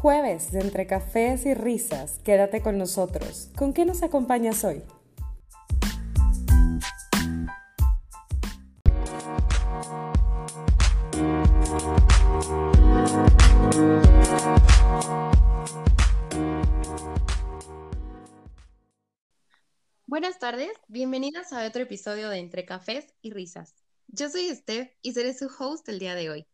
Jueves de entre cafés y risas, quédate con nosotros. ¿Con qué nos acompañas hoy? Buenas tardes, bienvenidas a otro episodio de Entre Cafés y Risas. Yo soy Steph y seré su host el día de hoy.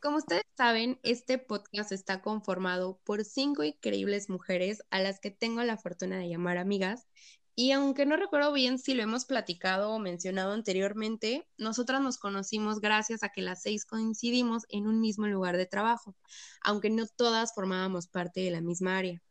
Como ustedes saben, este podcast está conformado por cinco increíbles mujeres a las que tengo la fortuna de llamar amigas. Y aunque no recuerdo bien si lo hemos platicado o mencionado anteriormente, nosotras nos conocimos gracias a que las seis coincidimos en un mismo lugar de trabajo, aunque no todas formábamos parte de la misma área.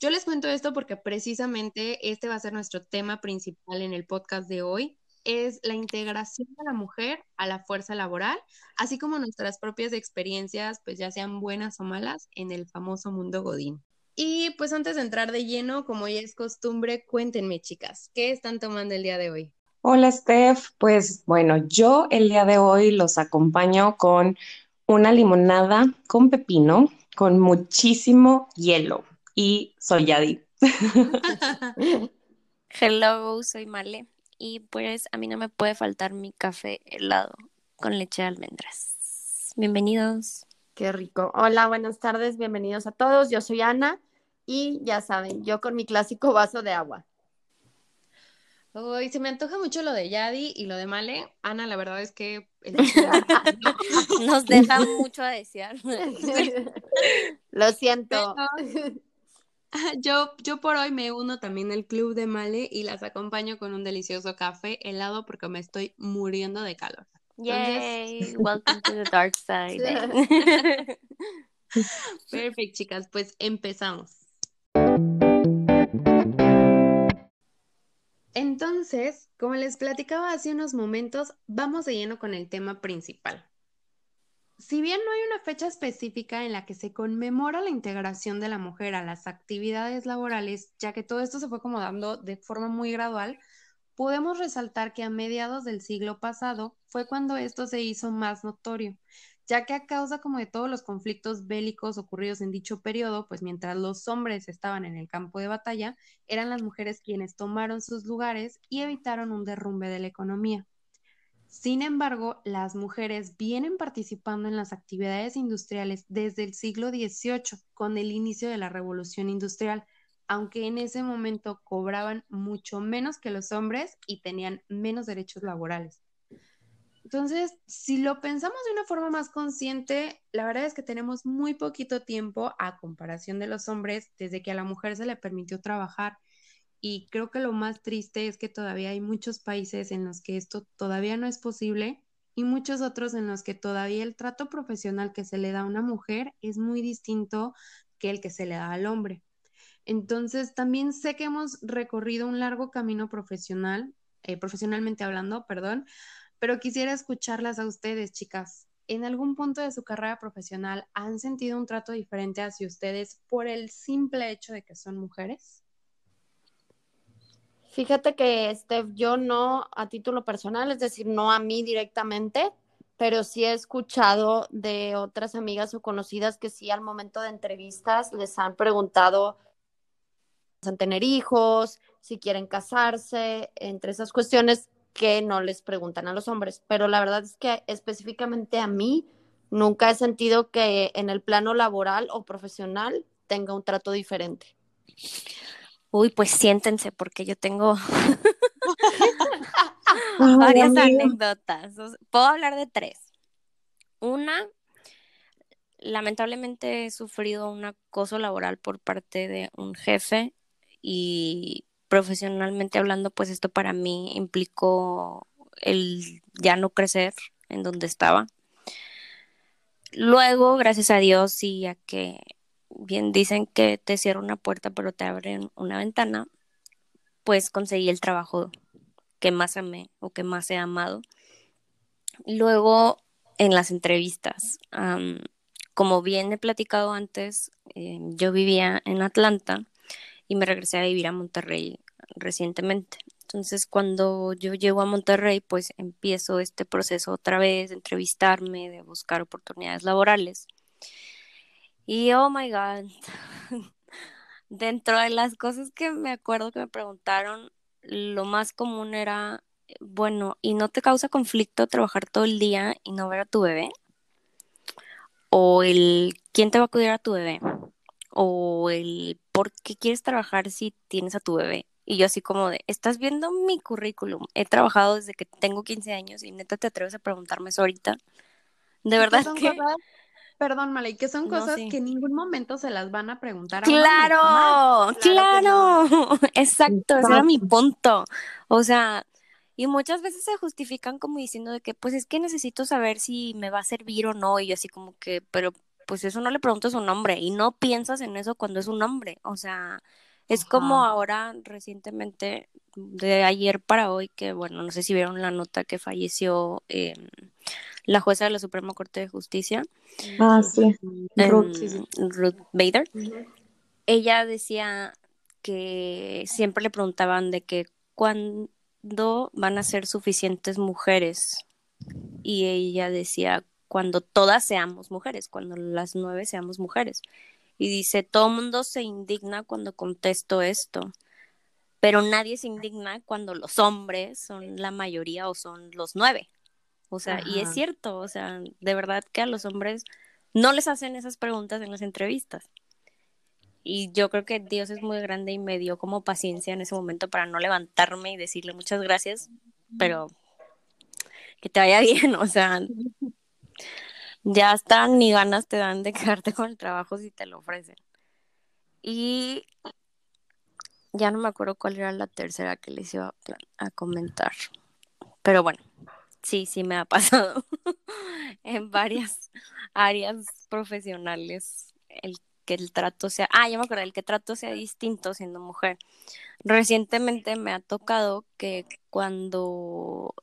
Yo les cuento esto porque precisamente este va a ser nuestro tema principal en el podcast de hoy, es la integración de la mujer a la fuerza laboral, así como nuestras propias experiencias, pues ya sean buenas o malas, en el famoso mundo Godín. Y pues antes de entrar de lleno, como ya es costumbre, cuéntenme chicas, ¿qué están tomando el día de hoy? Hola Steph, pues bueno, yo el día de hoy los acompaño con una limonada con pepino, con muchísimo hielo y soy Yadi. Hello, soy Male y pues a mí no me puede faltar mi café helado con leche de almendras. Bienvenidos. Qué rico. Hola, buenas tardes, bienvenidos a todos. Yo soy Ana y ya saben, yo con mi clásico vaso de agua. Uy, se me antoja mucho lo de Yadi y lo de Male. Ana, la verdad es que nos deja mucho a desear. lo siento. Yo, yo por hoy me uno también al club de Male y las acompaño con un delicioso café helado porque me estoy muriendo de calor. Yay, welcome to the dark side. Perfecto, chicas, pues empezamos. Entonces, como les platicaba hace unos momentos, vamos de lleno con el tema principal. Si bien no hay una fecha específica en la que se conmemora la integración de la mujer a las actividades laborales, ya que todo esto se fue acomodando de forma muy gradual, podemos resaltar que a mediados del siglo pasado fue cuando esto se hizo más notorio, ya que a causa como de todos los conflictos bélicos ocurridos en dicho periodo, pues mientras los hombres estaban en el campo de batalla, eran las mujeres quienes tomaron sus lugares y evitaron un derrumbe de la economía. Sin embargo, las mujeres vienen participando en las actividades industriales desde el siglo XVIII, con el inicio de la revolución industrial, aunque en ese momento cobraban mucho menos que los hombres y tenían menos derechos laborales. Entonces, si lo pensamos de una forma más consciente, la verdad es que tenemos muy poquito tiempo a comparación de los hombres desde que a la mujer se le permitió trabajar y creo que lo más triste es que todavía hay muchos países en los que esto todavía no es posible y muchos otros en los que todavía el trato profesional que se le da a una mujer es muy distinto que el que se le da al hombre. Entonces, también sé que hemos recorrido un largo camino profesional, eh, profesionalmente hablando, perdón, pero quisiera escucharlas a ustedes, chicas. ¿En algún punto de su carrera profesional han sentido un trato diferente hacia ustedes por el simple hecho de que son mujeres? Fíjate que este, yo no a título personal, es decir, no a mí directamente, pero sí he escuchado de otras amigas o conocidas que sí al momento de entrevistas les han preguntado si tener hijos, si quieren casarse, entre esas cuestiones que no les preguntan a los hombres. Pero la verdad es que específicamente a mí nunca he sentido que en el plano laboral o profesional tenga un trato diferente. Uy, pues siéntense porque yo tengo varias anécdotas. Puedo hablar de tres. Una, lamentablemente he sufrido un acoso laboral por parte de un jefe y profesionalmente hablando, pues esto para mí implicó el ya no crecer en donde estaba. Luego, gracias a Dios y a que bien dicen que te cierra una puerta pero te abren una ventana, pues conseguí el trabajo que más amé o que más he amado. Luego, en las entrevistas, como bien he platicado antes, eh, yo vivía en Atlanta y me regresé a vivir a Monterrey recientemente. Entonces, cuando yo llego a Monterrey, pues empiezo este proceso otra vez de entrevistarme, de buscar oportunidades laborales. Y oh my God, dentro de las cosas que me acuerdo que me preguntaron, lo más común era, bueno, ¿y no te causa conflicto trabajar todo el día y no ver a tu bebé? O el, ¿quién te va a cuidar a tu bebé? O el, ¿por qué quieres trabajar si tienes a tu bebé? Y yo así como de, estás viendo mi currículum, he trabajado desde que tengo 15 años y neta te atreves a preguntarme eso ahorita. De verdad que... Perdón, Malay, que son cosas que en ningún momento se las van a preguntar. A claro, claro, exacto, ese era mi punto. O sea, y muchas veces se justifican como diciendo de que, pues es que necesito saber si me va a servir o no, y yo así como que, pero pues eso no le preguntas a un hombre, y no piensas en eso cuando es un hombre, o sea, es como ahora recientemente, de ayer para hoy, que bueno, no sé si vieron la nota que falleció eh, la jueza de la Suprema Corte de Justicia. Ah, sí. Ruth, Bader. Ella decía que siempre le preguntaban de que cuándo van a ser suficientes mujeres. Y ella decía, cuando todas seamos mujeres, cuando las nueve seamos mujeres. Y dice, todo mundo se indigna cuando contesto esto, pero nadie se indigna cuando los hombres son la mayoría o son los nueve. O sea, y es cierto, o sea, de verdad que a los hombres no les hacen esas preguntas en las entrevistas. Y yo creo que Dios es muy grande y me dio como paciencia en ese momento para no levantarme y decirle muchas gracias, pero que te vaya bien, o sea, ya hasta ni ganas te dan de quedarte con el trabajo si te lo ofrecen. Y ya no me acuerdo cuál era la tercera que les iba a comentar. Pero bueno, Sí, sí me ha pasado en varias áreas profesionales el que el trato sea, ah, ya me acuerdo, el que trato sea distinto siendo mujer. Recientemente me ha tocado que cuando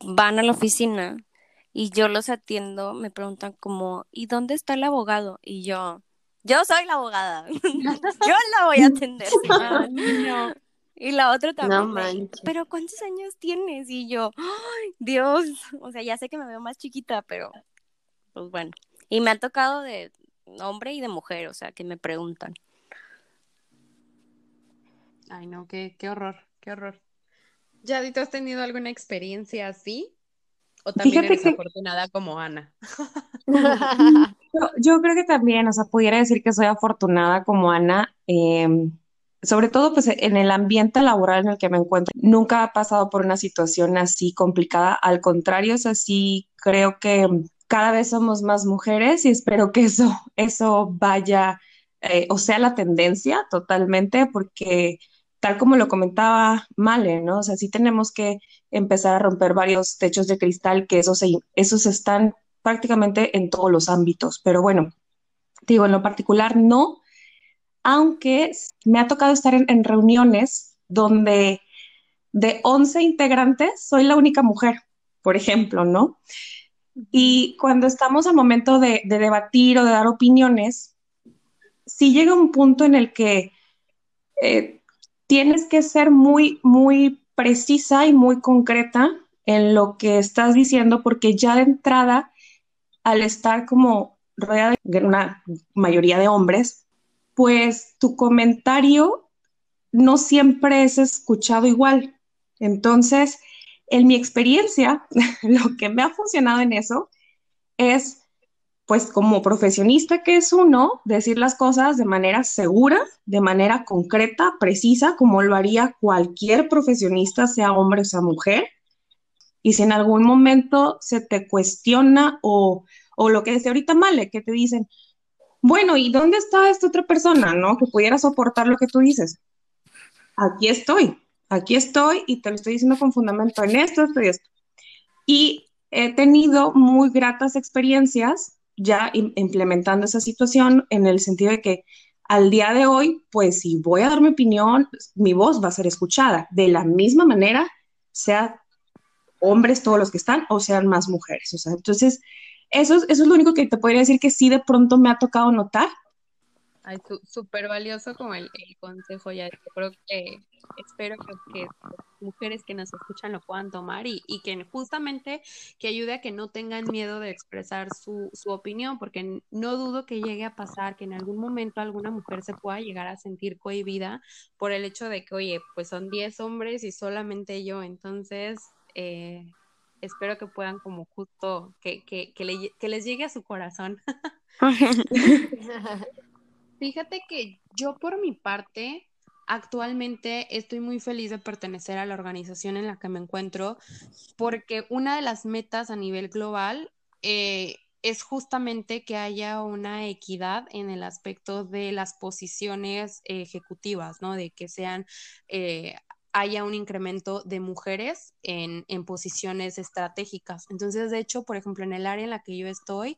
van a la oficina y yo los atiendo, me preguntan como, ¿y dónde está el abogado? Y yo, yo soy la abogada, yo la voy a atender. Y la otra también. pero ¿cuántos años tienes? Y yo, ¡ay, Dios! O sea, ya sé que me veo más chiquita, pero pues bueno. Y me ha tocado de hombre y de mujer, o sea, que me preguntan. Ay, no, qué, qué horror, qué horror. ¿Ya ¿tú has tenido alguna experiencia así? ¿O también eres afortunada como Ana? yo, yo, creo que también, o sea, pudiera decir que soy afortunada como Ana. Eh, sobre todo pues en el ambiente laboral en el que me encuentro, nunca ha pasado por una situación así complicada, al contrario, es así, creo que cada vez somos más mujeres y espero que eso, eso vaya eh, o sea la tendencia totalmente, porque tal como lo comentaba Male, ¿no? O sea, sí tenemos que empezar a romper varios techos de cristal que esos, esos están prácticamente en todos los ámbitos, pero bueno, digo, en lo particular no, aunque me ha tocado estar en, reuniones donde de 11 integrantes soy la única mujer, por ejemplo, ¿no? Y cuando estamos al momento de, debatir o de dar opiniones, sí llega un punto en el que eh, tienes que ser muy, muy precisa y muy concreta en lo que estás diciendo, porque ya de entrada, al estar como rodeada de una mayoría de hombres, pues tu comentario no siempre es escuchado igual. Entonces, en mi experiencia, lo que me ha funcionado en eso es, pues como profesionista que es uno, decir las cosas de manera segura, de manera concreta, precisa, como lo haría cualquier profesionista, sea hombre o sea mujer. Y si en algún momento se te cuestiona o, o lo que decía ahorita Male, que te dicen, bueno, ¿y dónde está esta otra persona, no? Que pudiera soportar lo que tú dices. Aquí estoy, aquí estoy y te lo estoy diciendo con fundamento en esto, esto y esto. Y he tenido muy gratas experiencias ya implementando esa situación en el sentido de que al día de hoy, pues si voy a dar mi opinión, mi voz va a ser escuchada de la misma manera, sea hombres todos los que están o sean más mujeres. O sea, entonces eso, es lo único que te podría decir que sí de pronto me ha tocado notar, Ay, súper valioso como el, consejo ya. Creo que espero que, las mujeres que nos escuchan lo puedan tomar y, y, que justamente que ayude a que no tengan miedo de expresar su, su opinión, porque no dudo que llegue a pasar que en algún momento alguna mujer se pueda llegar a sentir cohibida por el hecho de que, oye, pues son 10 hombres y solamente yo, entonces... Eh, espero que puedan como justo que, que, que, que les llegue a su corazón. Fíjate que yo por mi parte actualmente estoy muy feliz de pertenecer a la organización en la que me encuentro porque una de las metas a nivel global eh, es justamente que haya una equidad en el aspecto de las posiciones ejecutivas, ¿no? De que sean, eh, haya un incremento de mujeres en, en, posiciones estratégicas. Entonces, de hecho, por ejemplo, en el área en la que yo estoy,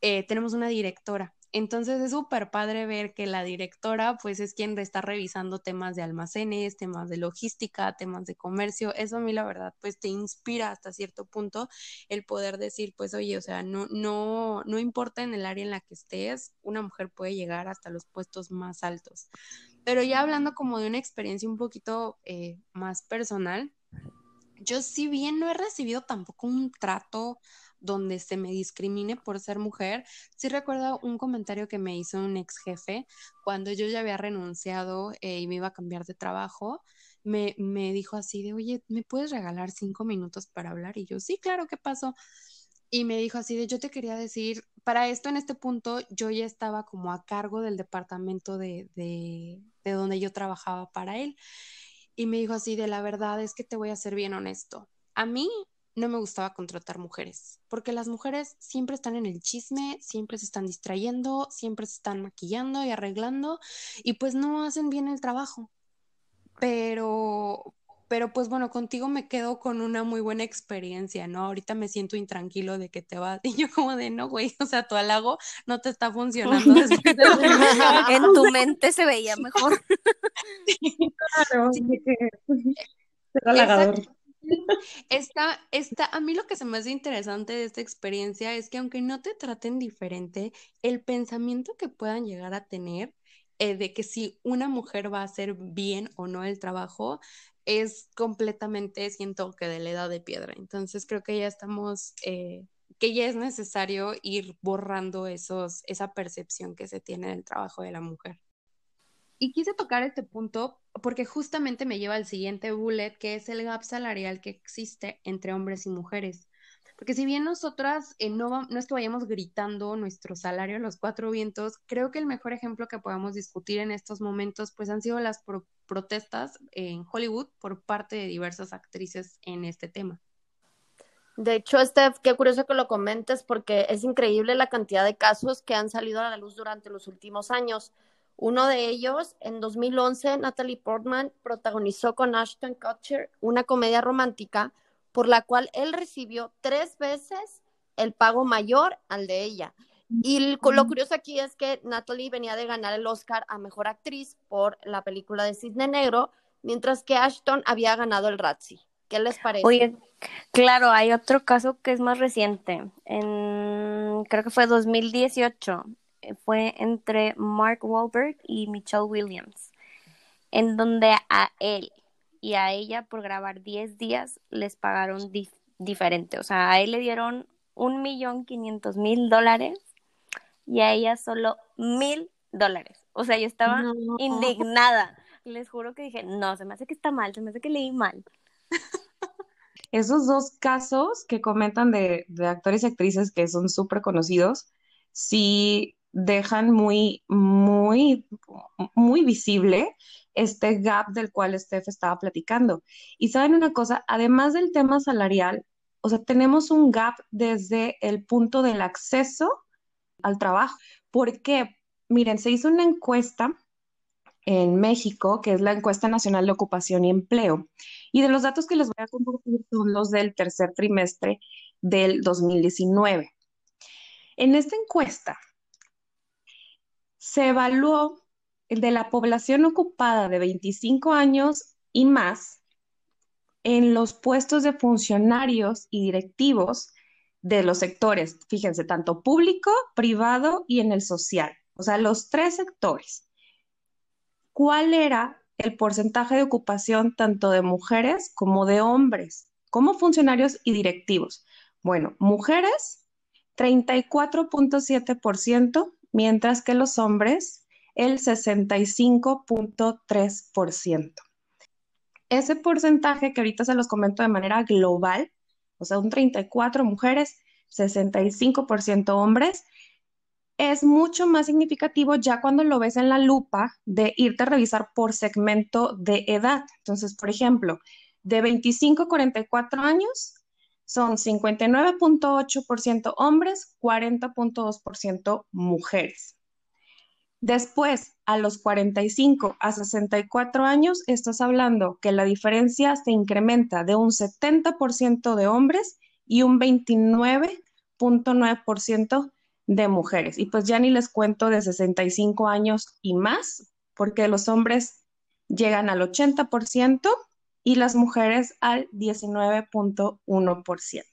eh, tenemos una directora entonces es súper padre ver que la directora pues es quien está revisando temas de almacenes, temas de logística, temas de comercio. Eso a mí la verdad pues te inspira hasta cierto punto el poder decir pues oye, o sea, no, no, no importa en el área en la que estés, una mujer puede llegar hasta los puestos más altos. Pero ya hablando como de una experiencia un poquito eh, más personal, yo si bien no he recibido tampoco un trato donde se me discrimine por ser mujer. Sí recuerdo un comentario que me hizo un ex jefe cuando yo ya había renunciado eh, y me iba a cambiar de trabajo. Me, me dijo así de, oye, ¿me puedes regalar cinco minutos para hablar? Y yo, sí, claro, ¿qué pasó? Y me dijo así de, yo te quería decir, para esto en este punto yo ya estaba como a cargo del departamento de, de, de donde yo trabajaba para él. Y me dijo así de, la verdad es que te voy a ser bien honesto. A mí no me gustaba contratar mujeres, porque las mujeres siempre están en el chisme, siempre se están distrayendo, siempre se están maquillando y arreglando y pues no hacen bien el trabajo. Pero, pero pues bueno, contigo me quedo con una muy buena experiencia, ¿no? Ahorita me siento intranquilo de que te vas y yo como de no, güey, o sea, tu halago no te está funcionando. en tu mente se veía mejor. claro, Está, está, a mí lo que se me hace interesante de esta experiencia es que aunque no te traten diferente, el pensamiento que puedan llegar a tener eh, de que si una mujer va a hacer bien o no el trabajo es completamente, siento que de la edad de piedra. Entonces creo que ya estamos, eh, que ya es necesario ir borrando esos, esa percepción que se tiene del trabajo de la mujer. Y quise tocar este punto porque justamente me lleva al siguiente bullet, que es el gap salarial que existe entre hombres y mujeres. Porque si bien nosotras eh, no, no es que vayamos gritando nuestro salario a los cuatro vientos, creo que el mejor ejemplo que podamos discutir en estos momentos pues han sido las protestas en Hollywood por parte de diversas actrices en este tema. De hecho, Steph, qué curioso que lo comentes porque es increíble la cantidad de casos que han salido a la luz durante los últimos años. Uno de ellos, en 2011, Natalie Portman protagonizó con Ashton Kutcher una comedia romántica por la cual él recibió tres veces el pago mayor al de ella. Y lo curioso aquí es que Natalie venía de ganar el Oscar a Mejor Actriz por la película de Cisne Negro, mientras que Ashton había ganado el Razzie. ¿Qué les parece? Oye, claro, hay otro caso que es más reciente. En, creo que fue 2018 fue entre Mark Wahlberg y Michelle Williams, en donde a él y a ella por grabar 10 días les pagaron diferente. O sea, a él le dieron un millón quinientos mil dólares y a ella solo mil dólares. O sea, yo estaba indignada. Les juro que dije, no, se me hace que está mal, se me hace que leí mal. Esos dos casos que comentan de, de actores y actrices que son súper conocidos, sí dejan muy, muy, muy visible este gap del cual Steph estaba platicando. Y saben una cosa, además del tema salarial, o sea, tenemos un gap desde el punto del acceso al trabajo. ¿Por qué? Miren, se hizo una encuesta en México, que es la encuesta nacional de ocupación y empleo. Y de los datos que les voy a compartir son los del tercer trimestre del 2019. En esta encuesta se evaluó el de la población ocupada de 25 años y más en los puestos de funcionarios y directivos de los sectores, fíjense, tanto público, privado y en el social. o sea, los tres sectores, ¿cuál era el porcentaje de ocupación tanto de mujeres como de hombres, como funcionarios y directivos? Bueno, mujeres, 34.7%, mientras que los hombres, el 65.3%. Ese porcentaje que ahorita se los comento de manera global, o sea, un 34 mujeres, 65% hombres, es mucho más significativo ya cuando lo ves en la lupa de irte a revisar por segmento de edad. Entonces, por ejemplo, de 25 a 44 años son 59.8% hombres, 40.2% mujeres. Después, a los 45 a 64 años, estás hablando que la diferencia se incrementa de un 70% de hombres y un 29.9% de mujeres. Y pues ya ni les cuento de 65 años y más, porque los hombres llegan al 80% y las mujeres al 19.1%.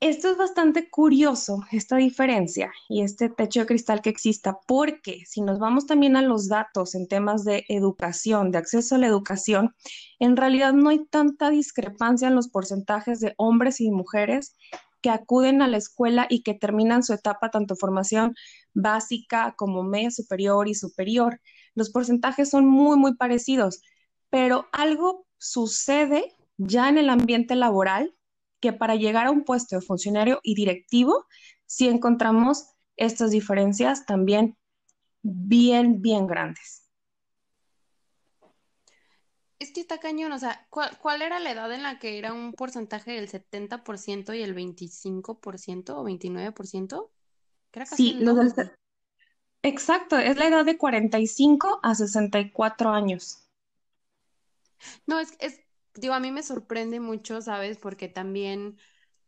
Esto es bastante curioso, esta diferencia y este techo de cristal que exista, porque si nos vamos también a los datos en temas de educación, de acceso a la educación, en realidad no hay tanta discrepancia en los porcentajes de hombres y mujeres que acuden a la escuela y que terminan su etapa, tanto formación básica como media superior y superior. Los porcentajes son muy, muy parecidos, pero algo sucede ya en el ambiente laboral que para llegar a un puesto de funcionario y directivo, sí encontramos estas diferencias también bien, bien grandes. Es que está cañón, o sea, ¿cuál, era la edad en la que era un porcentaje del 70% y el 25% o 29%? sí, lo del... Exacto, es la edad de 45 a 64 años. No, es, es, digo, a mí me sorprende mucho, ¿sabes? Porque también,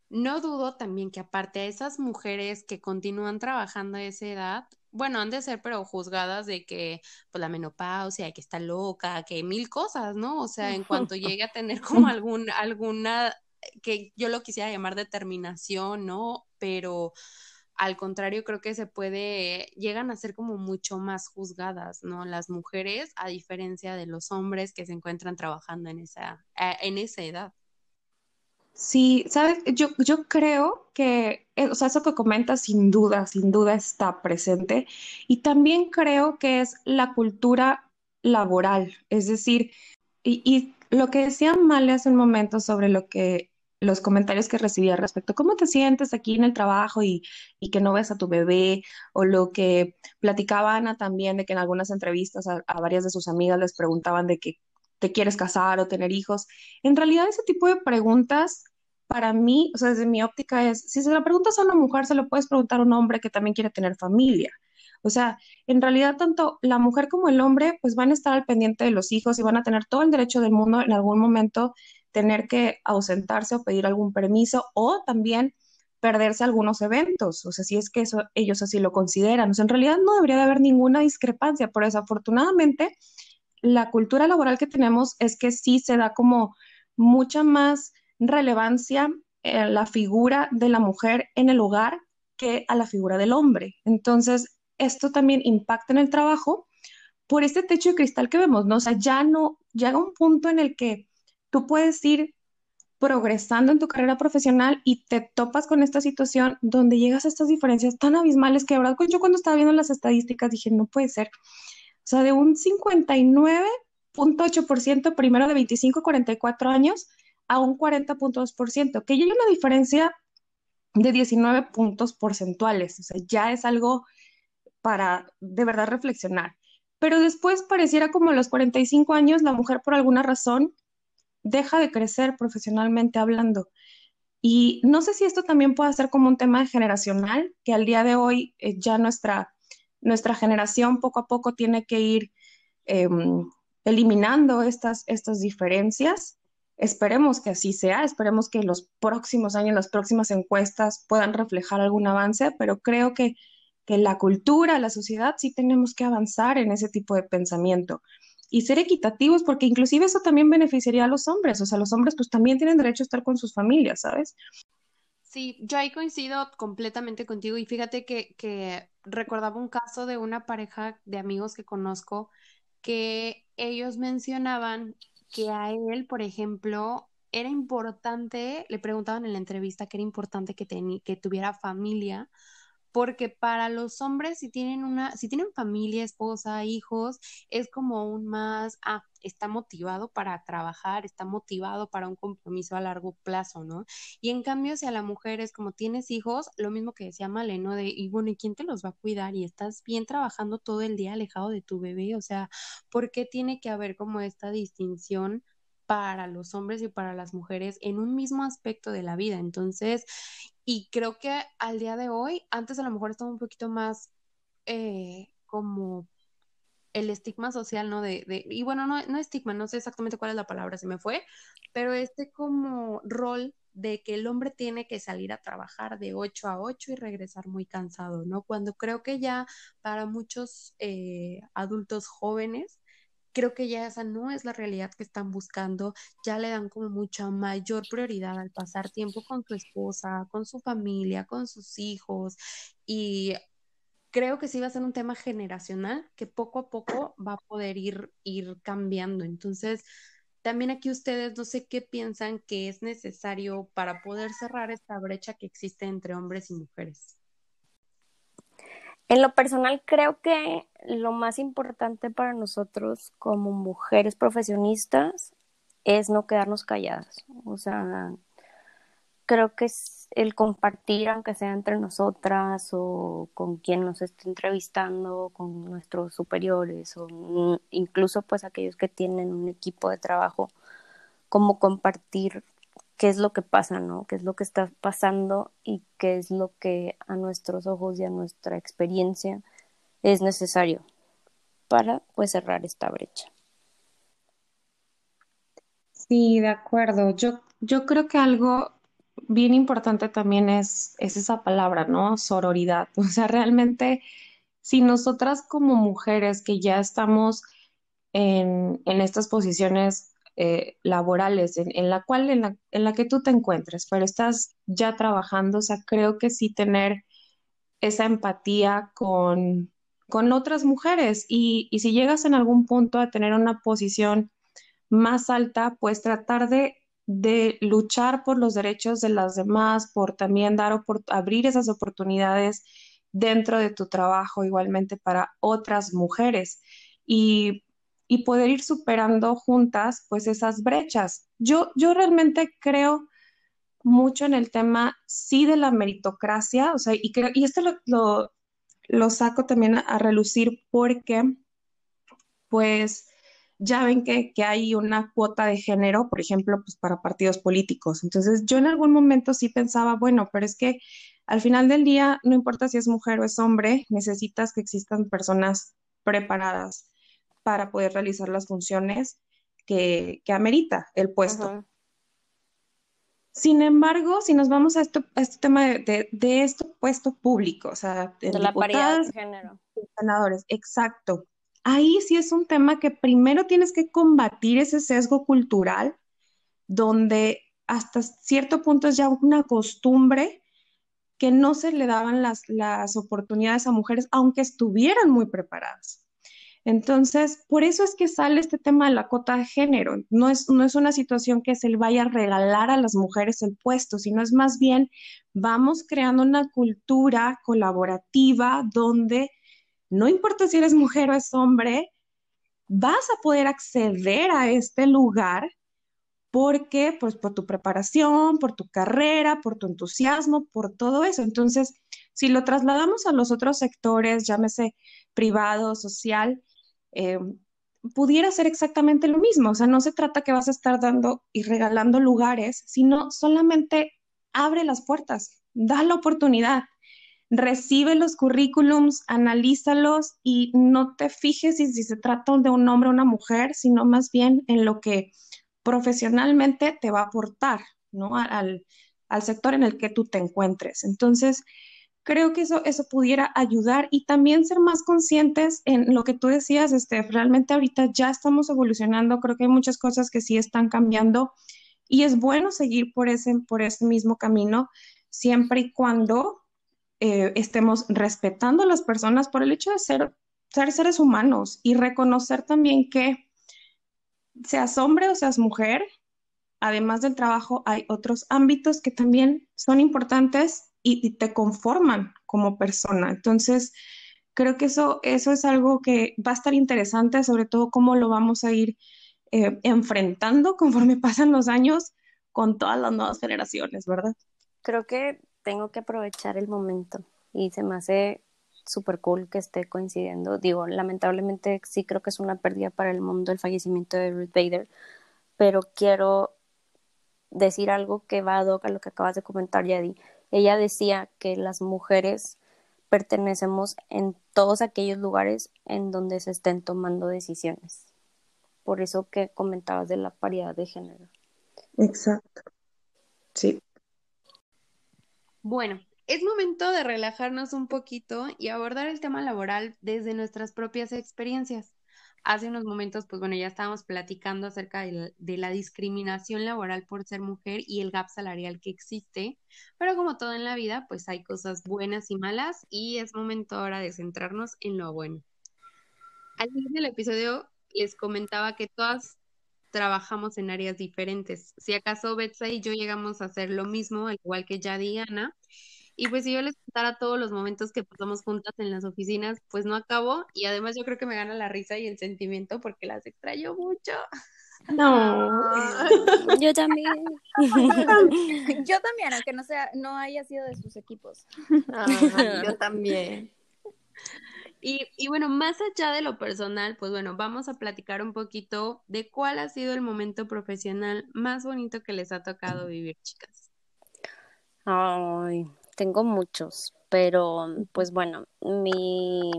no dudo también que aparte a esas mujeres que continúan trabajando a esa edad, bueno, han de ser pero juzgadas de que, pues la menopausia, que está loca, que mil cosas, ¿no? O sea, en cuanto llegue a tener como algún, alguna, que yo lo quisiera llamar determinación, ¿no? Pero al contrario, creo que se puede, llegan a ser como mucho más juzgadas, ¿no? Las mujeres, a diferencia de los hombres que se encuentran trabajando en esa, eh, en esa edad. Sí, sabes, yo, yo creo que, eh, o sea, eso que comentas sin duda, sin duda está presente. Y también creo que es la cultura laboral, es decir, y, y lo que decía Male hace un momento sobre lo que los comentarios que recibía respecto a cómo te sientes aquí en el trabajo y, que no ves a tu bebé, o lo que platicaba Ana también de que en algunas entrevistas a, varias de sus amigas les preguntaban de que te quieres casar o tener hijos. En realidad ese tipo de preguntas para mí, o sea, desde mi óptica es, si se la preguntas a una mujer, se lo puedes preguntar a un hombre que también quiere tener familia. O sea, en realidad tanto la mujer como el hombre pues van a estar al pendiente de los hijos y van a tener todo el derecho del mundo en algún momento tener que ausentarse o pedir algún permiso o también perderse algunos eventos, o sea, si es que eso, ellos así lo consideran. O sea, en realidad no debería de haber ninguna discrepancia, pero desafortunadamente la cultura laboral que tenemos es que sí se da como mucha más relevancia a la figura de la mujer en el hogar que a la figura del hombre. Entonces, esto también impacta en el trabajo por este techo de cristal que vemos, ¿no? O sea, ya no, llega un punto en el que tú puedes ir progresando en tu carrera profesional y te topas con esta situación donde llegas a estas diferencias tan abismales que, de verdad, yo cuando estaba viendo las estadísticas dije, no puede ser. O sea, de un 59.8% primero de 25 a 44 años a un 40.2%, que ya hay una diferencia de 19 puntos porcentuales. O sea, ya es algo para de verdad reflexionar. Pero después pareciera como a los 45 años la mujer por alguna razón deja de crecer profesionalmente hablando. Y no sé si esto también puede ser como un tema generacional, que al día de hoy eh, ya nuestra, nuestra generación poco a poco tiene que ir em, eliminando estas, estas diferencias. Esperemos que así sea, esperemos que los próximos años, las próximas encuestas puedan reflejar algún avance, pero creo que, que la cultura, la sociedad, sí tenemos que avanzar en ese tipo de pensamiento y ser equitativos, porque inclusive eso también beneficiaría a los hombres, o sea, los hombres pues también tienen derecho a estar con sus familias, ¿sabes? Sí, yo ahí coincido completamente contigo y fíjate que, que recordaba un caso de una pareja de amigos que conozco que ellos mencionaban que a él, por ejemplo, era importante, le preguntaban en la entrevista que era importante que, que tuviera familia, porque para los hombres si tienen una, si tienen familia, esposa, hijos, es como un más, ah, está motivado para trabajar, está motivado para un compromiso a largo plazo, ¿no? Y en cambio, si a la mujer es como tienes hijos, lo mismo que decía Maleno De, y bueno, ¿y quién te los va a cuidar? Y estás bien trabajando todo el día alejado de tu bebé, o sea, ¿por qué tiene que haber como esta distinción? para los hombres y para las mujeres en un mismo aspecto de la vida. Entonces, y creo que al día de hoy, antes a lo mejor estaba un poquito más eh, como el estigma social, ¿no? De, de, y bueno, no, no estigma, no sé exactamente cuál es la palabra, se me fue, pero este como rol de que el hombre tiene que salir a trabajar de 8 a 8 y regresar muy cansado, ¿no? Cuando creo que ya para muchos eh, adultos jóvenes creo que ya esa no es la realidad que están buscando, ya le dan como mucha mayor prioridad al pasar tiempo con su esposa, con su familia, con sus hijos y creo que sí va a ser un tema generacional que poco a poco va a poder ir, ir cambiando. Entonces, también aquí ustedes no sé qué piensan que es necesario para poder cerrar esta brecha que existe entre hombres y mujeres. En lo personal, creo que lo más importante para nosotros como mujeres profesionistas es no quedarnos calladas. O sea, creo que es el compartir, aunque sea entre nosotras o con quien nos esté entrevistando, con nuestros superiores o incluso pues aquellos que tienen un equipo de trabajo, como compartir qué es lo que pasa, ¿no? Qué es lo que está pasando y qué es lo que a nuestros ojos y a nuestra experiencia es necesario para pues cerrar esta brecha. Sí, de acuerdo. Yo, yo creo que algo bien importante también es, es esa palabra, ¿no? Sororidad. O sea, realmente, si nosotras como mujeres que ya estamos en, en estas posiciones eh, laborales en, la cual, en la, en la que tú te encuentres, pero estás ya trabajando, o sea, creo que sí tener esa empatía con, con otras mujeres y, y si llegas en algún punto a tener una posición más alta, pues tratar de, de luchar por los derechos de las demás, por también dar abrir esas oportunidades dentro de tu trabajo igualmente para otras mujeres. Y y poder ir superando juntas pues esas brechas. Yo, yo realmente creo mucho en el tema, sí, de la meritocracia, o sea, y, y esto lo, lo, saco también a, relucir porque, pues, ya ven que, que, hay una cuota de género, por ejemplo, pues para partidos políticos. Entonces, yo en algún momento sí pensaba, bueno, pero es que al final del día, no importa si es mujer o es hombre, necesitas que existan personas preparadas para poder realizar las funciones que, amerita el puesto. Sin embargo, si nos vamos a, esto, este tema de, de, este puesto público, o sea, de la paridad de género. Senadores, exacto. Ahí sí es un tema que primero tienes que combatir ese sesgo cultural, donde hasta cierto punto es ya una costumbre que no se le daban las, las oportunidades a mujeres, aunque estuvieran muy preparadas. Entonces, por eso es que sale este tema de la cota de género. No es, no es una situación que se vaya a regalar a las mujeres el puesto, sino es más bien vamos creando una cultura colaborativa donde no importa si eres mujer o es hombre, vas a poder acceder a este lugar porque pues por tu preparación, por tu carrera, por tu entusiasmo, por todo eso. Entonces, si lo trasladamos a los otros sectores, llámese privado, social, eh, pudiera ser exactamente lo mismo. O sea, no se trata que vas a estar dando y regalando lugares, sino solamente abre las puertas, da la oportunidad, recibe los currículums, analízalos y no te fijes si, se trata de un hombre o una mujer, sino más bien en lo que profesionalmente te va a aportar, ¿no? Al sector en el que tú te encuentres. Entonces, creo que eso, eso pudiera ayudar y también ser más conscientes en lo que tú decías, este, realmente ahorita ya estamos evolucionando, creo que hay muchas cosas que sí están cambiando y es bueno seguir por ese, por ese mismo camino. siempre y cuando eh, estemos respetando a las personas por el hecho de ser, ser seres humanos y reconocer también que seas hombre o seas mujer, además del trabajo, hay otros ámbitos que también son importantes y, te conforman como persona. Entonces, creo que eso, eso es algo que va a estar interesante, sobre todo cómo lo vamos a ir eh, enfrentando conforme pasan los años con todas las nuevas generaciones, ¿verdad? Creo que tengo que aprovechar el momento y se me hace súper cool que esté coincidiendo. Digo, lamentablemente sí creo que es una pérdida para el mundo el fallecimiento de Ruth Bader, pero quiero decir algo que va a a lo que acabas de comentar, Yadi. Ella decía que las mujeres pertenecemos en todos aquellos lugares en donde se estén tomando decisiones. Por eso que comentabas de la paridad de género. Exacto. Sí. Bueno, es momento de relajarnos un poquito y abordar el tema laboral desde nuestras propias experiencias. Hace unos momentos, pues bueno, ya estábamos platicando acerca de la, discriminación laboral por ser mujer y el gap salarial que existe, pero como todo en la vida, pues hay cosas buenas y malas y es momento ahora de centrarnos en lo bueno. Al inicio del episodio les comentaba que todas trabajamos en áreas diferentes. Si acaso Betsy y yo llegamos a hacer lo mismo, al igual que Yadi y Ana, y pues si yo les contara todos los momentos que pasamos juntas en las oficinas, pues no acabo. Y además yo creo que me gana la risa y el sentimiento porque las extraño mucho. No, yo también. yo también, aunque no sea, no haya sido de sus equipos. yo también. Y, bueno, más allá de lo personal, pues bueno, vamos a platicar un poquito de cuál ha sido el momento profesional más bonito que les ha tocado vivir, chicas. Ay, tengo muchos, pero pues bueno, mi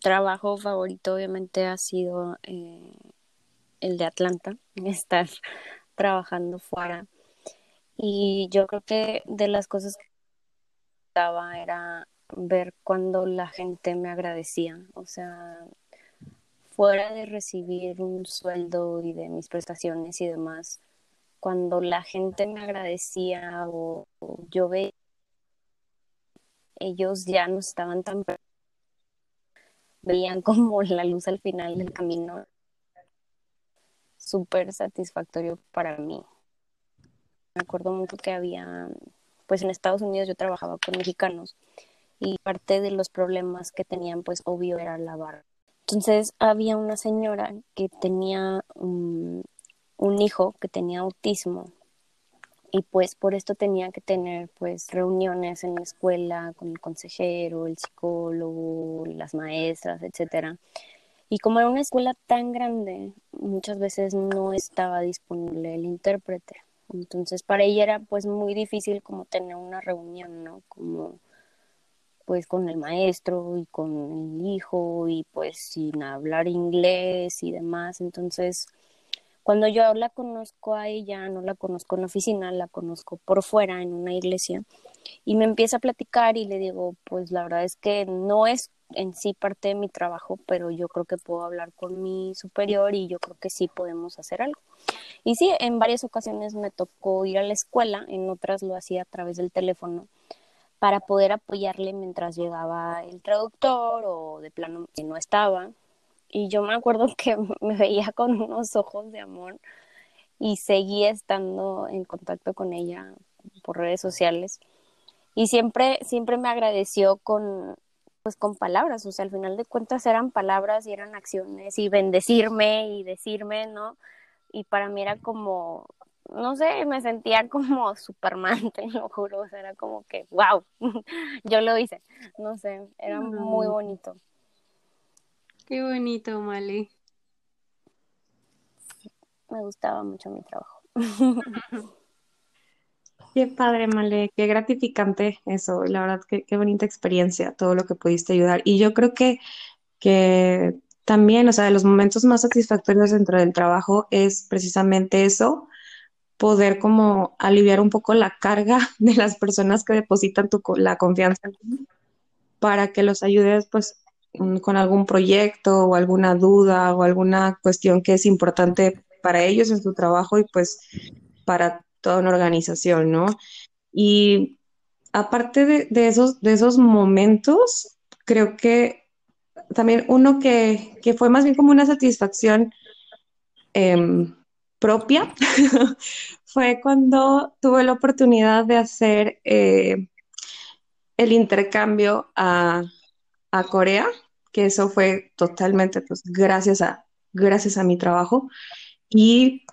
trabajo favorito obviamente ha sido eh, el de Atlanta, estar trabajando fuera. Y yo creo que de las cosas que estaba era ver cuando la gente me agradecía, o sea, fuera de recibir un sueldo y de mis prestaciones y demás, cuando la gente me agradecía o, yo veía, ellos ya no estaban tan veían como la luz al final del camino súper satisfactorio para mí. Me acuerdo mucho que había, pues en Estados Unidos yo trabajaba con mexicanos y parte de los problemas que tenían pues obvio era la barra. Entonces había una señora que tenía un, hijo que tenía autismo y pues por esto tenía que tener pues reuniones en la escuela con el consejero, el psicólogo, las maestras, etcétera. Y como era una escuela tan grande, muchas veces no estaba disponible el intérprete. Entonces para ella era pues muy difícil como tener una reunión, ¿no? Como pues con el maestro y con el hijo y pues sin hablar inglés y demás. Entonces, cuando yo la conozco a ella, no la conozco en la oficina, la conozco por fuera en una iglesia y me empieza a platicar y le digo, pues la verdad es que no es en sí parte de mi trabajo, pero yo creo que puedo hablar con mi superior y yo creo que sí podemos hacer algo. Y sí, en varias ocasiones me tocó ir a la escuela, en otras lo hacía a través del teléfono para poder apoyarle mientras llegaba el traductor o de plano que no estaba. Y yo me acuerdo que me veía con unos ojos de amor y seguía estando en contacto con ella por redes sociales. Y siempre, siempre me agradeció con, pues con palabras, o sea, al final de cuentas eran palabras y eran acciones y bendecirme y decirme, ¿no? Y para mí era como, no sé, me sentía como Superman, te lo juro, o sea, era como que, wow, yo lo hice, no sé, era muy bonito. Qué bonito, Male. me gustaba mucho mi trabajo. Qué padre, Male, qué gratificante eso, la verdad, qué, qué bonita experiencia, todo lo que pudiste ayudar. Y yo creo que, que también, o sea, de los momentos más satisfactorios dentro del trabajo es precisamente eso, poder como aliviar un poco la carga de las personas que depositan tu, la confianza para que los ayudes pues con algún proyecto o alguna duda o alguna cuestión que es importante para ellos en su trabajo y pues para toda una organización, ¿no? Y aparte de, esos, de esos momentos, creo que también uno que, fue más bien como una satisfacción em, propia fue cuando tuve la oportunidad de hacer eh, el intercambio a, Corea, que eso fue totalmente pues gracias a, gracias a mi trabajo. Y,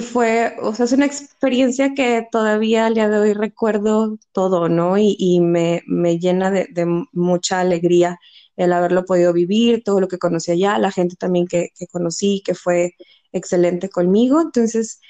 fue, o sea, es una experiencia que todavía al día de hoy recuerdo todo, ¿no? Y, me, llena de, mucha alegría el haberlo podido vivir, todo lo que conocí allá, la gente también que, que conocí, que fue excelente conmigo. Entonces,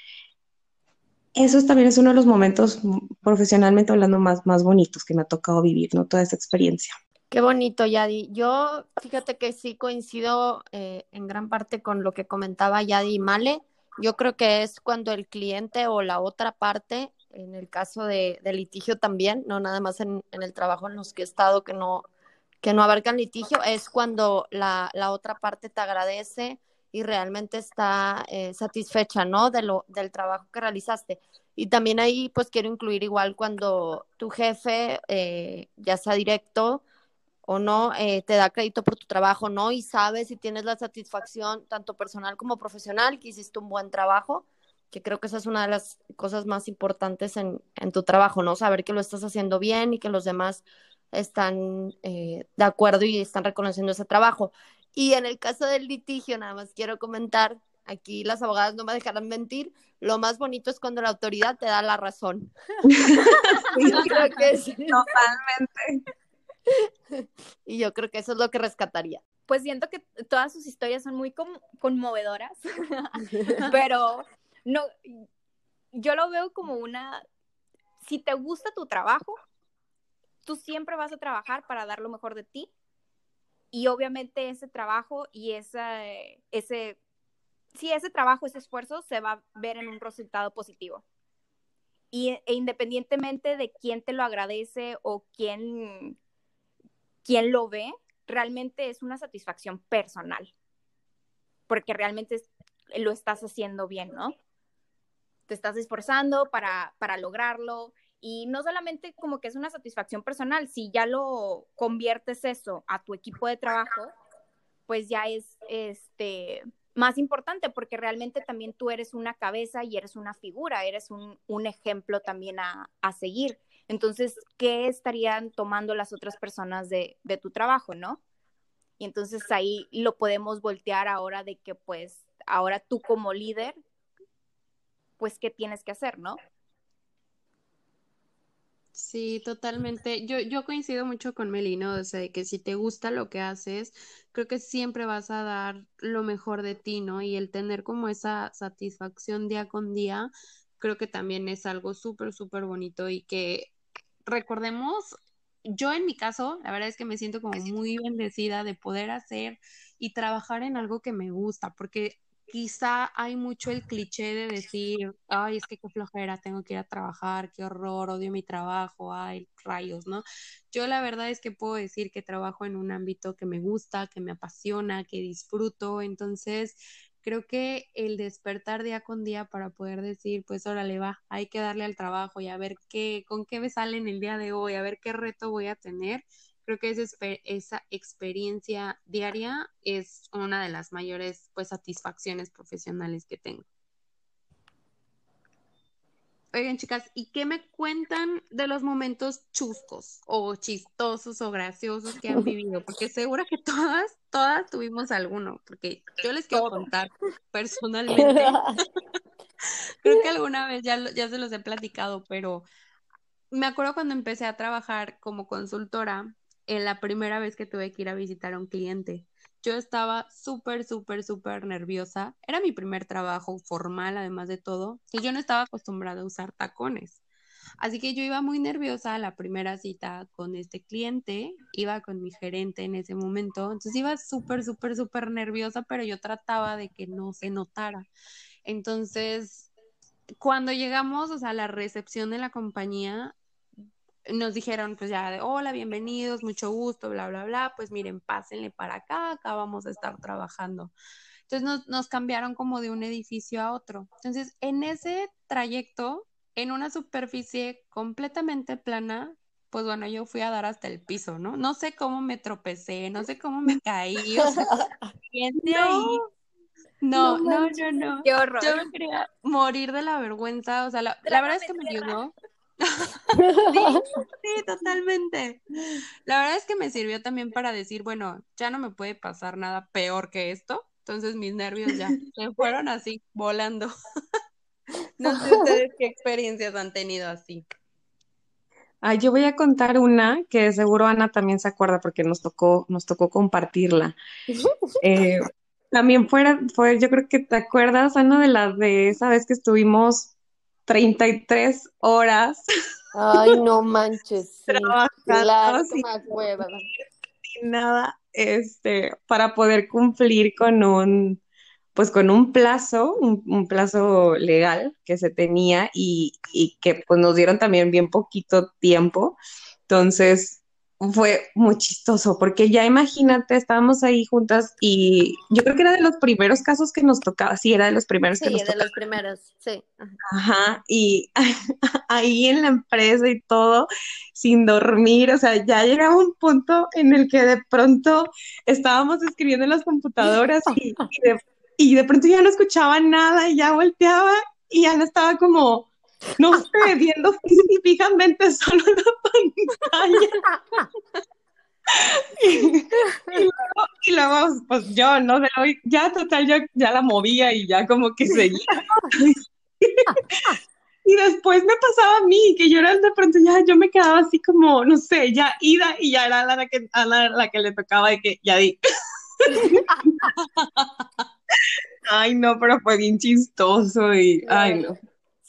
eso también es uno de los momentos profesionalmente hablando más, más bonitos que me ha tocado vivir, ¿no? Toda esa experiencia. Qué bonito, Yadi. Yo, fíjate que sí coincido eh, en gran parte con lo que comentaba Yadi Male. Yo creo que es cuando el cliente o la otra parte, en el caso de, litigio también, no nada más en, el trabajo en los que he estado que no, abarcan litigio, es cuando la, otra parte te agradece, y realmente está eh, satisfecha, ¿no? Del trabajo que realizaste. Y también ahí, pues quiero incluir igual cuando tu jefe, eh, ya sea directo o no, eh, te da crédito por tu trabajo, ¿no? Y sabes si tienes la satisfacción, tanto personal como profesional, que hiciste un buen trabajo, que creo que esa es una de las cosas más importantes en, en tu trabajo, ¿no? Saber que lo estás haciendo bien y que los demás están de acuerdo y están reconociendo ese trabajo. Y en el caso del litigio, nada más quiero comentar, aquí las abogadas no me dejarán mentir, lo más bonito es cuando la autoridad te da la razón. creo que Totalmente. Y yo creo que eso es lo que rescataría. Pues siento que todas sus historias son muy conmovedoras, pero no, yo lo veo como una, si te gusta tu trabajo, tú siempre vas a trabajar para dar lo mejor de ti y obviamente ese trabajo y esa, ese, sí, ese trabajo, ese esfuerzo se va a ver en un resultado positivo. Y, e independientemente de quién te lo agradece o quién, quién lo ve, realmente es una satisfacción personal, porque realmente lo estás haciendo bien, ¿no? Te estás esforzando para, para lograrlo y no solamente como que es una satisfacción personal, si ya lo conviertes eso a tu equipo de trabajo, pues ya es este más importante porque realmente también tú eres una cabeza y eres una figura, eres un, ejemplo también a, seguir. Entonces, ¿qué estarían tomando las otras personas de, tu trabajo, no? Y entonces ahí lo podemos voltear ahora de que pues ahora tú como líder, pues, ¿qué tienes que hacer, no? Sí, totalmente. Yo, yo coincido mucho con Melino, o sea, que si te gusta lo que haces, creo que siempre vas a dar lo mejor de ti, ¿no? Y el tener como esa satisfacción día con día, creo que también es algo súper, súper bonito y que recordemos, yo en mi caso, la verdad es que me siento como muy bendecida de poder hacer y trabajar en algo que me gusta, porque quizá hay mucho el cliché de decir, ay, es que qué flojera, tengo que ir a trabajar, qué horror, odio mi trabajo, ay, rayos, ¿no? Yo la verdad es que puedo decir que trabajo en un ámbito que me gusta, que me apasiona, que disfruto, entonces creo que el despertar día con día para poder decir, pues órale va, hay que darle al trabajo y a ver qué, con qué me sale en el día de hoy, a ver qué reto voy a tener, creo que esa, experiencia diaria es una de las mayores pues satisfacciones profesionales que tengo. Oigan, chicas, ¿y qué me cuentan de los momentos chuscos o chistosos o graciosos que han vivido? Porque seguro que todas, todas tuvimos alguno, porque yo les quiero contar personalmente. Creo que alguna vez ya, ya se los he platicado, pero me acuerdo cuando empecé a trabajar como consultora, en la primera vez que tuve que ir a visitar a un cliente. Yo estaba súper, súper, súper nerviosa. Era mi primer trabajo formal, además de todo, y yo no estaba acostumbrada a usar tacones. Así que yo iba muy nerviosa a la primera cita con este cliente, iba con mi gerente en ese momento, entonces iba súper, súper, súper nerviosa, pero yo trataba de que no se notara. Entonces, cuando llegamos, o sea, a la recepción de la compañía, nos dijeron, pues ya de hola, bienvenidos, mucho gusto, bla, bla, bla, pues miren, pásenle para acá, acá vamos a estar trabajando. Entonces nos, nos cambiaron como de un edificio a otro. Entonces, en ese trayecto, en una superficie completamente plana, pues bueno, yo fui a dar hasta el piso, ¿no? No sé cómo me tropecé, no sé cómo me caí, o sea, no. ahí. No, no, no, no. Qué horror. Yo me quería morir de la vergüenza, o sea, la, la verdad es que me ayudó. Sí, sí, totalmente. La verdad es que me sirvió también para decir, bueno, ya no me puede pasar nada peor que esto. Entonces mis nervios ya se fueron así, volando. no sé ustedes qué experiencias han tenido así. Ay, yo voy a contar una que seguro Ana también se acuerda porque nos tocó, nos tocó compartirla. Eh, también fuera, fue, yo creo que te acuerdas, Ana, de la de esa vez que estuvimos 33 horas. Ay, no manches. Sí. Trabajando sin, sin nada, este, para poder cumplir con un, pues con un plazo, un, un plazo legal que se tenía y, y, que pues nos dieron también bien poquito tiempo. Entonces, fue muy chistoso, porque ya imagínate, estábamos ahí juntas y yo creo que era de los primeros casos que nos tocaba, sí, era de los primeros sí, que nos de tocaba. los primeros, sí. Ajá, y ahí en la empresa y todo, sin dormir, o sea, ya llegaba un punto en el que de pronto estábamos escribiendo en las computadoras y, y, de, y de pronto ya no escuchaba nada y ya volteaba y ya no estaba como no sé, viendo físicamente solo la pantalla. Y, y, luego, y, luego, pues yo, ¿no? De hoy, ya total, ya, ya la movía y ya como que seguía. y después me pasaba a mí, que yo era de pronto ya, yo me quedaba así como, no sé, ya ida y ya era la que, a la, la que le tocaba de que ya di. ay, no, pero fue bien chistoso y, ay, no.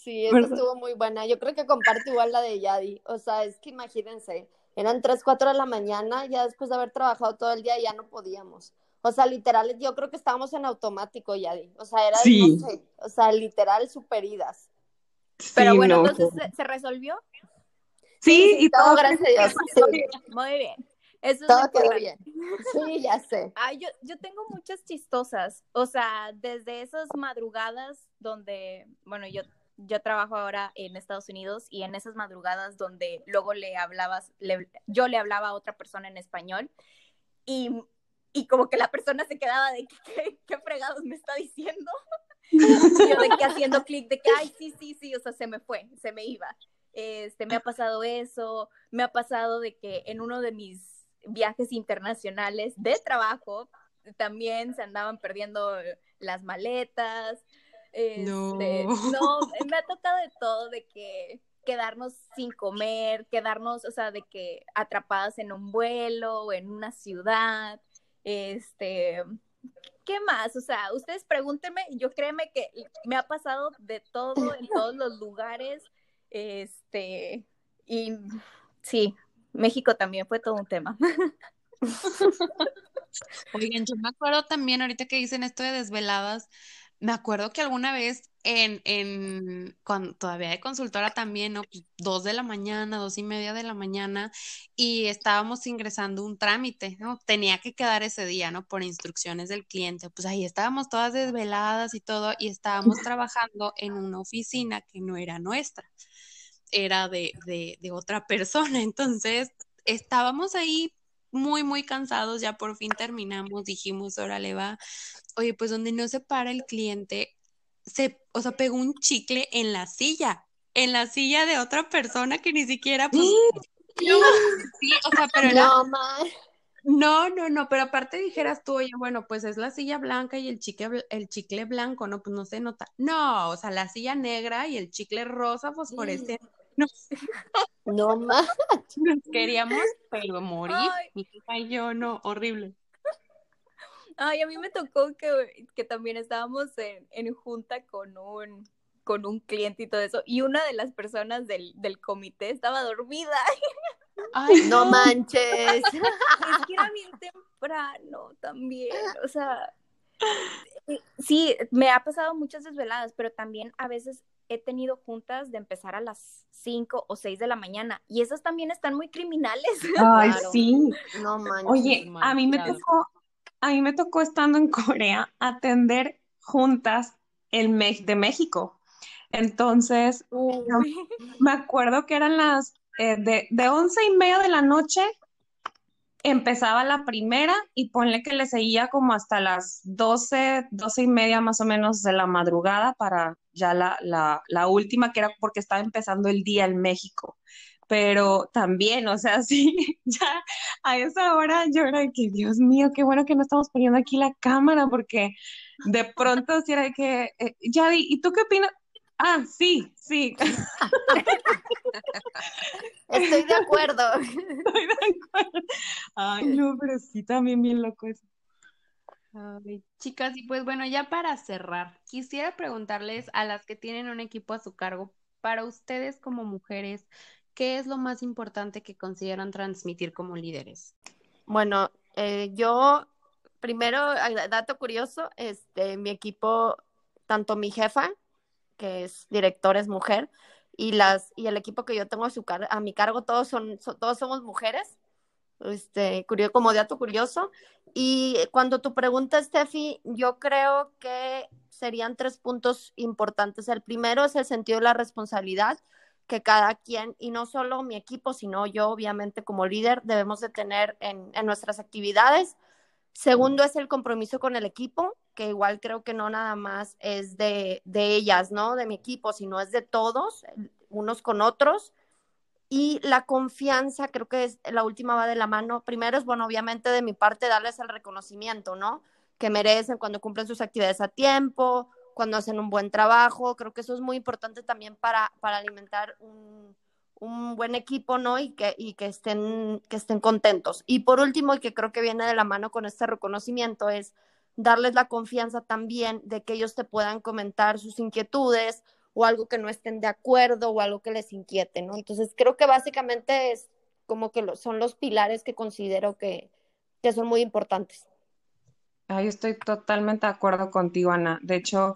Sí, esa estuvo muy buena. Yo creo que comparto igual la de Yadi. O sea, es que imagínense, eran 3, 4 de la mañana, ya después de haber trabajado todo el día ya no podíamos. O sea, literal, yo creo que estábamos en automático, Yadi. O sea, era, sí. no sé, o sea, literal, superidas. Sí, Pero bueno, no. entonces, ¿se, ¿se resolvió? Sí, sí y todo, todo gracias a Dios. Sí. Muy bien. Eso todo quedó bien. Sí, ya sé. Ay, yo, yo tengo muchas chistosas. O sea, desde esas madrugadas donde, bueno, yo yo trabajo ahora en Estados Unidos y en esas madrugadas donde luego le hablabas, le, yo le hablaba a otra persona en español y, y como que la persona se quedaba de ¿qué, qué fregados me está diciendo? y yo de que haciendo clic de que, ay, sí, sí, sí, o sea, se me fue, se me iba. Este, me ha pasado eso, me ha pasado de que en uno de mis viajes internacionales de trabajo también se andaban perdiendo las maletas, este, no. no, me ha tocado de todo, de que quedarnos sin comer, quedarnos, o sea, de que atrapadas en un vuelo o en una ciudad, este, ¿qué más? O sea, ustedes pregúntenme, yo créeme que me ha pasado de todo en todos los lugares, este, y sí, México también fue todo un tema. Oigan, yo me acuerdo también ahorita que dicen esto de desveladas, me acuerdo que alguna vez en, en cuando todavía de consultora también, ¿no? Pues, dos de la mañana, dos y media de la mañana, y estábamos ingresando un trámite, ¿no? Tenía que quedar ese día, ¿no? Por instrucciones del cliente. Pues ahí estábamos todas desveladas y todo, y estábamos trabajando en una oficina que no era nuestra, era de, de, de otra persona. Entonces, estábamos ahí muy, muy cansados, ya por fin terminamos, dijimos, órale va, oye, pues donde no se para el cliente, se, o sea, pegó un chicle en la silla, en la silla de otra persona que ni siquiera, pues, no, sí, o sea, pero era, No, no, no, no, pero aparte dijeras tú, oye, bueno, pues es la silla blanca y el chicle, el chicle blanco, ¿no? Pues no se nota. No, o sea, la silla negra y el chicle rosa fosforescente. No, No, ma. nos queríamos, pero morir, Ay. mi hija y yo, no, horrible. Ay, a mí me tocó que, que también estábamos en, en junta con un, con un cliente y todo eso, y una de las personas del, del comité estaba dormida. Ay, No manches. Es que era bien temprano también, o sea, eh, sí, me ha pasado muchas desveladas, pero también a veces he tenido juntas de empezar a las 5 o 6 de la mañana, y esas también están muy criminales. Ay, Claro. sí. No manches. Oye, a mí me tocó, a mí me tocó estando en Corea atender juntas el Me- de México. Entonces, Uy. me acuerdo que eran las eh, de, de once y media de la noche empezaba la primera y ponle que le seguía como hasta las doce, doce y media más o menos de la madrugada para ya la, la, la última, que era porque estaba empezando el día en México. Pero también, o sea, sí, ya a esa hora yo era de que, Dios mío, qué bueno que no estamos poniendo aquí la cámara, porque de pronto sí era de que, eh, ya, ¿y tú qué opinas? Ah, sí, sí. Estoy de acuerdo. Estoy de acuerdo. Ay, no, pero sí, también bien loco eso. Chicas, y pues bueno, ya para cerrar, quisiera preguntarles a las que tienen un equipo a su cargo, para ustedes como mujeres, ¿qué es lo más importante que consideran transmitir como líderes? Bueno, eh, yo, primero, dato curioso, este, mi equipo, tanto mi jefa, que es director, es mujer, y, las, y el equipo que yo tengo a, su a mi cargo, todos, son, todos somos mujeres, este, curioso, como dato curioso. Y cuando tu pregunta, Steffi, yo creo que serían tres puntos importantes. El primero es el sentido de la responsabilidad que cada quien, y no solo mi equipo, sino yo, obviamente, como líder, debemos de tener en, en nuestras actividades. Segundo es el compromiso con el equipo, que igual creo que no nada más es de, ellas, ¿no? De mi equipo, sino es de todos, unos con otros. Y la confianza, creo que es la última va de la mano. Primero es, bueno, obviamente de mi parte darles el reconocimiento, ¿no? Que merecen cuando cumplen sus actividades a tiempo, cuando hacen un buen trabajo. Creo que eso es muy importante también para, para alimentar un, un buen equipo, ¿no? Y que, y que, estén, que estén contentos. Y por último, y que creo que viene de la mano con este reconocimiento, es darles la confianza también de que ellos te puedan comentar sus inquietudes o algo que no estén de acuerdo o algo que les inquiete, ¿no? Entonces, creo que básicamente es como que son los pilares que considero que, que son muy importantes. Yo estoy totalmente de acuerdo contigo, Ana. De hecho,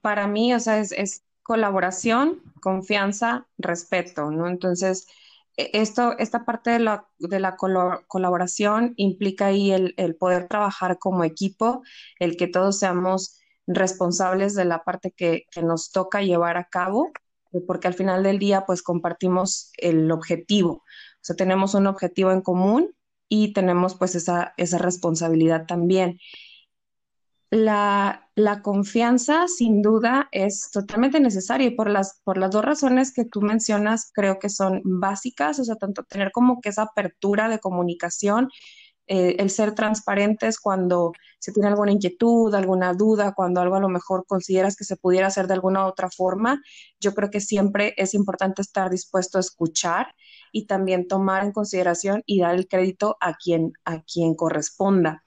para mí, o sea, es, es colaboración, confianza, respeto, ¿no? Entonces, e, esto, esta parte de la, de la colaboración implica ahí el, el, poder trabajar como equipo, el que todos seamos responsables de la parte que, que, nos toca llevar a cabo, eh, porque al final del día, pues compartimos el objetivo, o sea, tenemos un objetivo en común y tenemos pues esa, esa responsabilidad también. La, la, confianza, sin duda, es totalmente necesaria y por las, por las dos razones que tú mencionas, creo que son básicas, o sea, tanto tener como que esa apertura de comunicación, eh, el ser transparentes cuando se tiene alguna inquietud, alguna duda, cuando algo a lo mejor consideras que se pudiera hacer de alguna otra forma, yo creo que siempre es importante estar dispuesto a escuchar y también tomar en consideración y dar el crédito a quien, a quien corresponda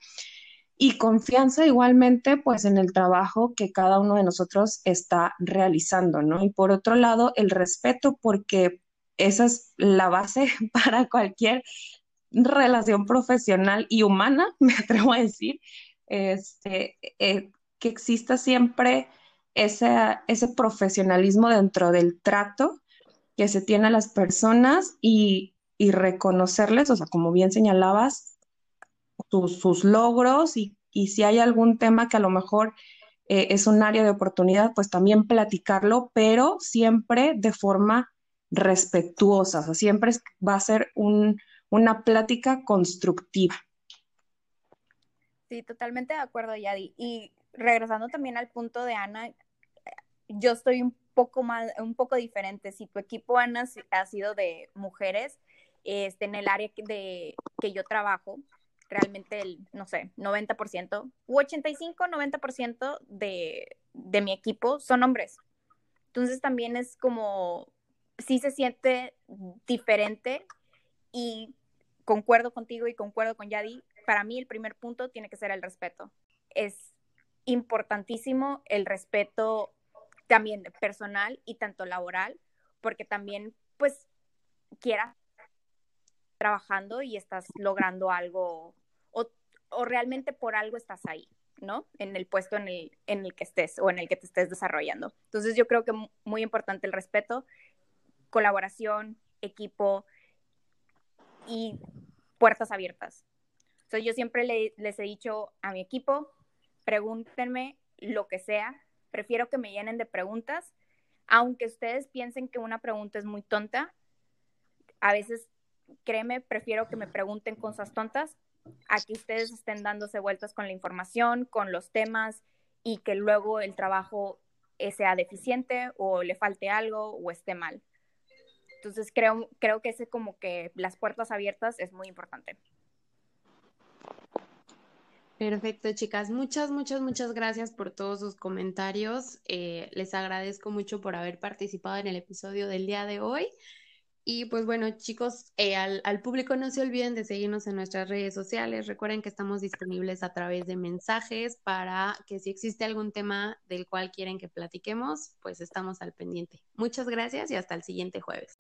y confianza igualmente pues en el trabajo que cada uno de nosotros está realizando, ¿no? Y por otro lado, el respeto porque esa es la base para cualquier relación profesional y humana, me atrevo a decir, este, eh, que exista siempre ese, ese profesionalismo dentro del trato que se tiene a las personas y, y reconocerles, o sea, como bien señalabas, sus, logros y, si hay algún tema que a lo mejor eh, es un área de oportunidad, pues también platicarlo, pero siempre de forma respetuosa, o sea, siempre va a ser una plática constructiva. Sí, totalmente de acuerdo, Yadi. Y regresando también al punto de Ana, yo estoy un poco más, un poco diferente. Si tu equipo, Ana, ha sido de mujeres, este, en el área de que yo trabajo, realmente el, no sé, 90% u 85, 90% de, de mi equipo son hombres. Entonces también es como, sí se siente diferente y concuerdo contigo y concuerdo con Yadi. Para mí el primer punto tiene que ser el respeto. Es importantísimo el respeto también personal y tanto laboral, porque también pues quieras trabajando y estás logrando algo o, o, realmente por algo estás ahí, ¿no? En el puesto en el, en el que estés o en el que te estés desarrollando. Entonces yo creo que muy importante el respeto, colaboración, equipo y puertas abiertas. Entonces yo siempre les he dicho a mi equipo, pregúntenme lo que sea, prefiero que me llenen de preguntas, aunque ustedes piensen que una pregunta es muy tonta, a veces, créeme, prefiero que me pregunten cosas tontas a que ustedes estén dándose vueltas con la información, con los temas y que luego el trabajo sea deficiente o le falte algo o esté mal. Entonces creo, creo que ese como que las puertas abiertas es muy importante. Perfecto, chicas. Muchas, muchas, muchas gracias por todos sus comentarios. Eh, les agradezco mucho por haber participado en el episodio del día de hoy. Y pues bueno, chicos, eh, al, público no se olviden de seguirnos en nuestras redes sociales. Recuerden que estamos disponibles a través de mensajes para que si existe algún tema del cual quieren que platiquemos, pues estamos al pendiente. Muchas gracias y hasta el siguiente jueves.